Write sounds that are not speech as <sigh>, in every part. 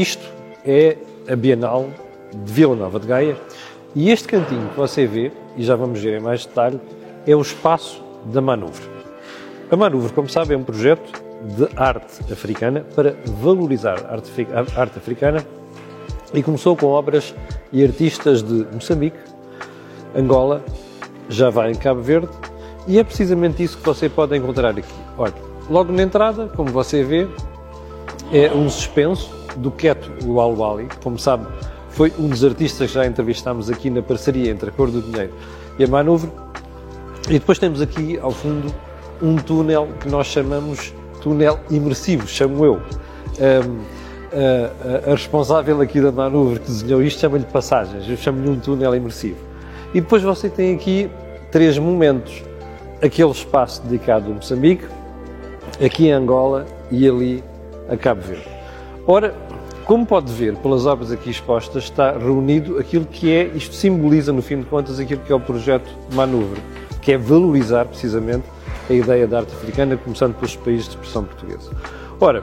isto é a Bienal de Vila Nova de Gaia e este cantinho que você vê, e já vamos ver em mais detalhe, é o espaço da Manuvre. A Manuvre, como sabe, é um projeto de arte africana para valorizar a arte, africana e começou com obras e artistas de Moçambique, Angola, já vai em Cabo Verde e é precisamente isso que você pode encontrar aqui. Olha, logo na entrada, como você vê, é um suspenso do Keto Lualwali, como sabe, foi um dos artistas que já entrevistámos aqui na parceria entre a Cor do Dinheiro e a Manuvre. E depois temos aqui, ao fundo, um túnel que nós chamamos túnel imersivo, chamo eu. Um, a, a, a, responsável aqui da Manuvre que desenhou isto chama-lhe passagens, eu chamo-lhe um túnel imersivo. E depois você tem aqui três momentos. Aquele espaço dedicado a Moçambique, aqui em Angola e ali a Cabo Verde. Ora, como pode ver pelas obras aqui expostas, está reunido aquilo que é, isto simboliza no fim de contas aquilo que é o projeto Manuvre, que é valorizar precisamente a ideia da arte africana, começando pelos países de expressão portuguesa. Ora,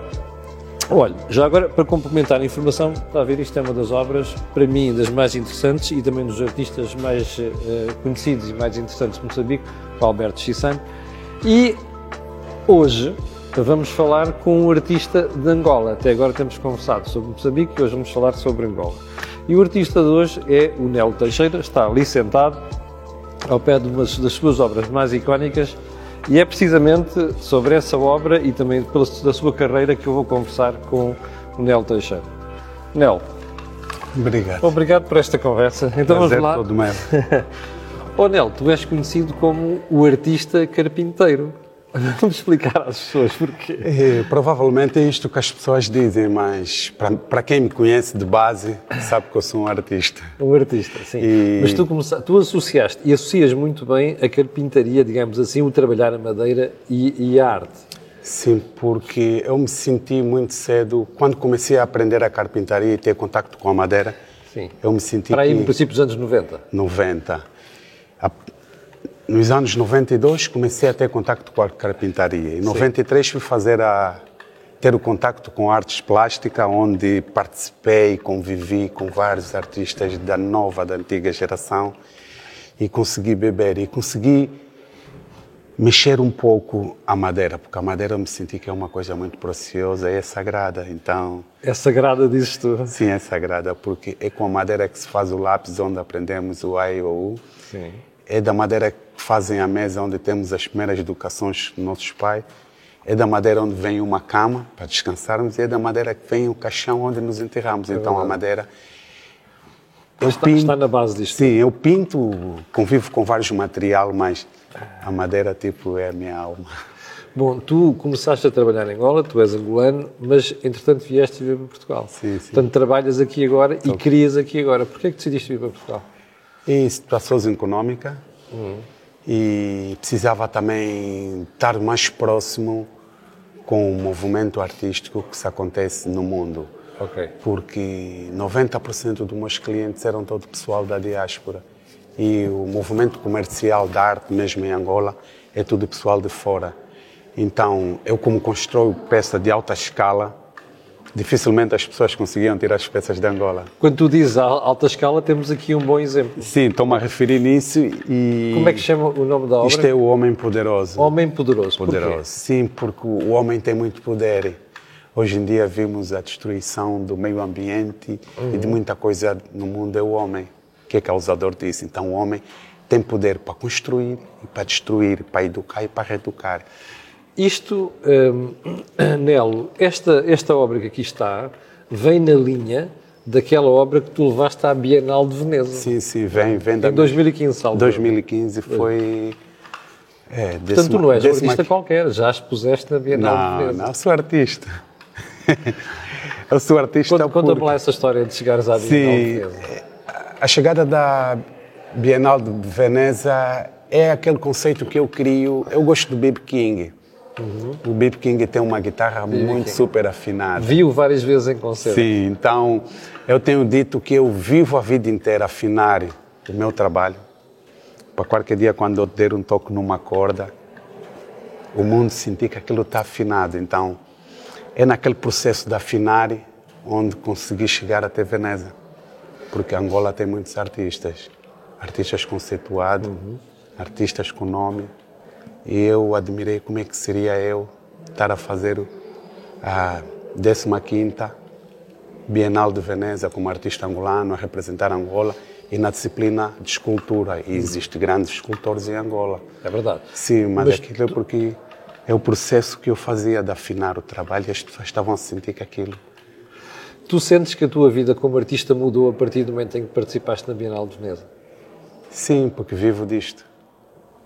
olha, já agora para complementar a informação, está a ver, isto é uma das obras, para mim, das mais interessantes e também dos artistas mais uh, conhecidos e mais interessantes de Moçambique, o Alberto Chissano. E hoje vamos falar com um artista de Angola. Até agora temos conversado sobre Moçambique e hoje vamos falar sobre Angola. E o artista de hoje é o Nelo Teixeira, está ali sentado, ao pé de uma das suas obras mais icónicas, e é precisamente sobre essa obra e também pela, da sua carreira que eu vou conversar com o Nel Teixeira. Nel. Obrigado. Obrigado por esta conversa. Então Prazer vamos lá. todo meu. <laughs> oh Nel, tu és conhecido como o artista carpinteiro. <laughs> Vamos explicar às pessoas porquê. É, provavelmente é isto que as pessoas dizem, mas para quem me conhece de base, sabe que eu sou um artista. Um artista, sim. E... Mas tu, começaste, tu associaste e associas muito bem a carpintaria, digamos assim, o trabalhar a madeira e, e a arte. Sim, porque eu me senti muito cedo, quando comecei a aprender a carpintaria e ter contato com a madeira, Sim. eu me senti. Para aí, no princípio dos anos 90? 90. Nos anos 92 comecei a ter contato com a carpintaria. Em Sim. 93 fui fazer a ter o contato com artes plásticas, onde participei e convivi com vários artistas da nova, da antiga geração e consegui beber e consegui mexer um pouco a madeira, porque a madeira eu me senti que é uma coisa muito preciosa e é sagrada, então... É sagrada, dizes tu? Sim, é sagrada, porque é com a madeira que se faz o lápis, onde aprendemos o A e o U. Sim é da madeira que fazem a mesa onde temos as primeiras educações dos nossos pais, é da madeira onde vem uma cama para descansarmos e é da madeira que vem o caixão onde nos enterramos. É então a madeira eu está, pinto, está na base disto. Sim, eu pinto, convivo com vários materiais, mas a madeira tipo é a minha alma. Bom, tu começaste a trabalhar em Angola, tu és angolano, mas entretanto vieste viver para Portugal. Sim, sim. Portanto, trabalhas aqui agora e crias aqui agora. Porquê é que decidiste vir para Portugal? em situações econômicas uhum. E precisava também estar mais próximo com o movimento artístico que se acontece no mundo. Okay. Porque 90% dos meus clientes eram todo pessoal da diáspora e o movimento comercial da arte, mesmo em Angola, é tudo pessoal de fora. Então, eu como construo peça de alta escala, dificilmente as pessoas conseguiam tirar as peças de Angola. Quando tu dizes alta escala, temos aqui um bom exemplo. Sim, estou-me a referir nisso e... Como é que chama o nome da obra? Isto é o Homem Poderoso. Homem Poderoso, Poderoso. Sim, porque o homem tem muito poder. Hoje em dia vimos a destruição do meio ambiente uhum. e de muita coisa no mundo é o homem que é causador disso. Então o homem tem poder para construir e para destruir, para educar e para reeducar. Isto, um, <clears throat> Nelo, esta, esta obra que aqui está, vem na linha daquela obra que tu levaste à Bienal de Veneza. Sim, sim, vem. vem em 2015, salvo. 2015 foi... É, Portanto, tu não és artista qualquer, já expuseste na Bienal não, de Veneza. Não, sou artista. <laughs> eu sou artista Conta, porque... Conta-me lá essa história de chegares à Bienal sim, de Veneza. A chegada da Bienal de Veneza é aquele conceito que eu crio. Eu gosto do B.B. King. Uhum. O B.B. King tem uma guitarra muito King. super afinada. Viu várias vezes em concerto. Sim, então eu tenho dito que eu vivo a vida inteira afinar o meu trabalho. Para qualquer dia, quando eu der um toque numa corda, o mundo sentir que aquilo está afinado. Então, é naquele processo de afinar onde consegui chegar até Veneza. Porque Angola tem muitos artistas. Artistas conceituados, uhum. artistas com nome. E eu admirei como é que seria eu estar a fazer a 15ª Bienal de Veneza como artista angolano, a representar Angola e na disciplina de escultura. E existem grandes escultores em Angola. É verdade. Sim, mas, mas aquilo é porque é o processo que eu fazia de afinar o trabalho e as pessoas estavam a sentir que aquilo. Tu sentes que a tua vida como artista mudou a partir do momento em que participaste na Bienal de Veneza? Sim, porque vivo disto.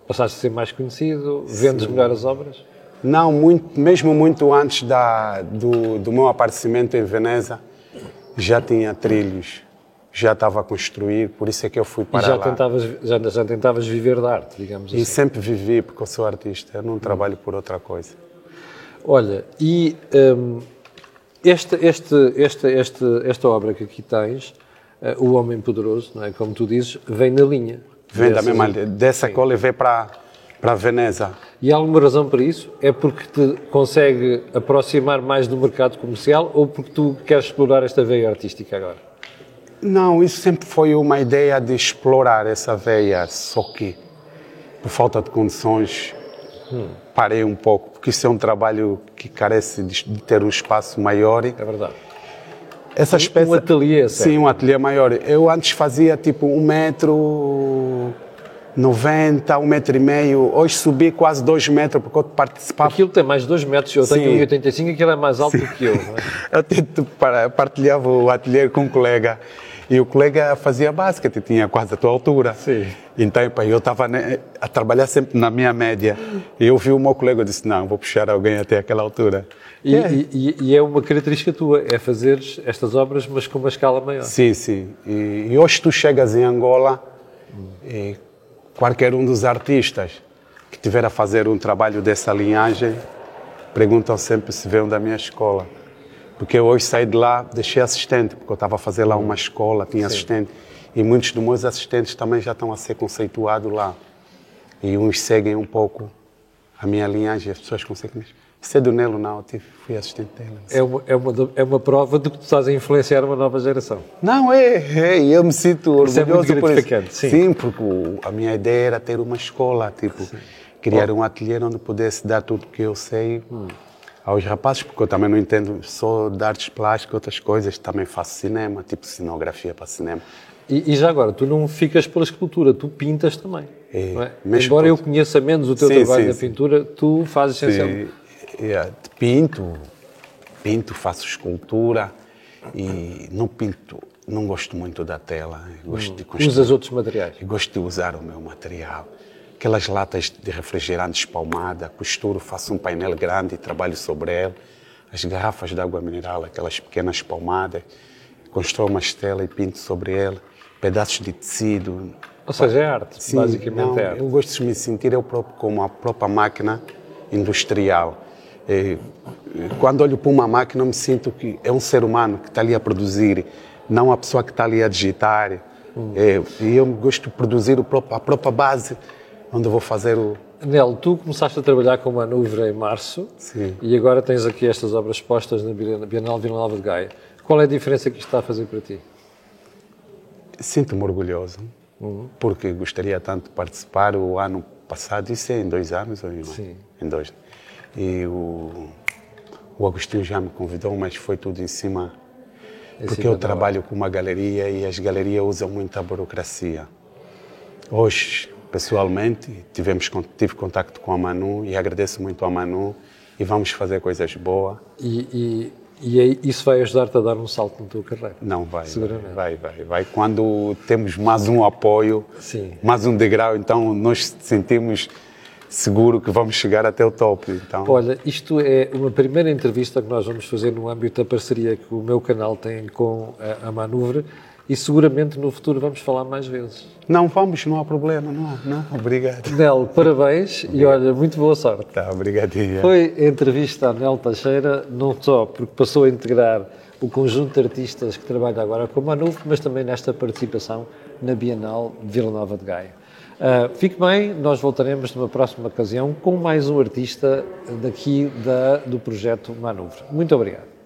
Passaste a ser mais conhecido, vendes melhor as obras? Não, muito, mesmo muito antes da, do, do meu aparecimento em Veneza, já tinha trilhos já estava a construir, por isso é que eu fui para e já lá. Tentavas, já, já tentavas viver da arte, digamos assim. E sempre vivi, porque eu sou artista, eu não trabalho por outra coisa. Olha, e esta, este, esta, esta, esta obra que aqui tens, uh, O Homem Poderoso, não é? como tu dizes, vem na linha. Vem da mesma. Dessa cola e vem para, para Veneza. E há alguma razão para isso? É porque te consegue aproximar mais do mercado comercial ou porque tu queres explorar esta veia artística agora? Não, isso sempre foi uma ideia de explorar essa veia, só que por falta de condições hum. parei um pouco, porque isso é um trabalho que carece de, ter um espaço maior. É verdade. Essa espécie, um ateliê, certo? Sim, um ateliê maior. Eu antes fazia tipo um metro 90, um metro e meio. Hoje subi quase dois metros porque eu participava. Aquilo tem mais dois metros, eu tenho 1,85 aquilo é mais alto Sim. que eu. É? <laughs> eu partilhava o ateliê com um colega e o colega fazia basquete, tinha quase a tua altura. Sim. Então, eu estava né, a trabalhar sempre na minha média. E eu vi o meu colega e disse: Não, vou puxar alguém até aquela altura. E é, e, e é uma característica tua, é fazer estas obras, mas com uma escala maior. Sim, sim. E, e hoje tu chegas em Angola e qualquer um dos artistas que tiver a fazer um trabalho dessa linhagem perguntam sempre se veio da minha escola. Porque eu hoje saí de lá, deixei assistente, porque eu estava a fazer lá uma escola, tinha Sim. assistente. E muitos dos meus assistentes também já estão a ser conceituados lá. E uns seguem um pouco a minha linhagem, as pessoas conseguem. Isso é do Nelo, não, eu fui assistente dele. É uma, é, uma, é uma prova de que tu estás a influenciar uma nova geração. Não, é, é eu me sinto orgulhoso isso é muito por isso. Sim. sim, porque a minha ideia era ter uma escola, tipo, sim. criar um ateliê onde pudesse dar tudo que eu sei. Hum aos rapazes, porque eu também não entendo só de artes plásticas, outras coisas, também faço cinema, tipo cenografia para cinema. E, e já agora, tu não ficas pela escultura, tu pintas também. É, é? Embora eu conheça menos o teu sim, trabalho sim, na sim. pintura, tu fazes essencialmente. Yeah. Pinto, pinto, faço escultura e não pinto, não gosto muito da tela. Gosto hum, de construir, Usas outros materiais? Gosto de usar o meu material aquelas latas de refrigerante espalmada, costuro, faço um painel grande e trabalho sobre ele. As garrafas de água mineral, aquelas pequenas espalmadas, construo uma estela e pinto sobre ele. Pedaços de tecido. Ou seja, é arte, Sim, basicamente não, é arte. Eu gosto de me sentir eu próprio como a própria máquina industrial. E, quando olho para uma máquina, eu me sinto que é um ser humano que está ali a produzir, não a pessoa que está ali a digitar. Hum. E eu gosto de produzir a própria base onde eu vou fazer o. Nel, tu começaste a trabalhar com Manuvra em março Sim. e agora tens aqui estas obras expostas na Bienal Vila Nova de Gaia. Qual é a diferença que isto está a fazer para ti? Sinto-me orgulhoso, uhum. porque gostaria tanto de participar o ano passado, isso é em dois anos ou em, Sim. em dois. E o, o Agostinho já me convidou, mas foi tudo em cima, porque eu trabalho com uma galeria e as galerias usam muita burocracia. Hoje pessoalmente, tivemos, tive contato com a Manu e agradeço muito a Manu e vamos fazer coisas boas. E, e, e isso vai ajudar-te a dar um salto na tua carreira? Não, vai. Seguramente. Vai, vai, vai. Quando temos mais um apoio, Sim. mais um degrau, então nós sentimos seguro que vamos chegar até o top. Então... Olha, isto é uma primeira entrevista que nós vamos fazer no âmbito da parceria que o meu canal tem com a, a Manuvre e seguramente no futuro vamos falar mais vezes. Não vamos, não há problema, não, não, obrigado. Nel, parabéns e olha, muito boa sorte. Tá, obrigadinho. Foi a entrevista a Nel Teixeira, não só porque passou a integrar o conjunto de artistas que trabalha agora com a Manuf, mas também nesta participação na Bienal de Vila Nova de Gaia. Uh, fique bem, nós voltaremos numa próxima ocasião com mais um artista daqui da, do projeto Manuvre. Muito obrigado.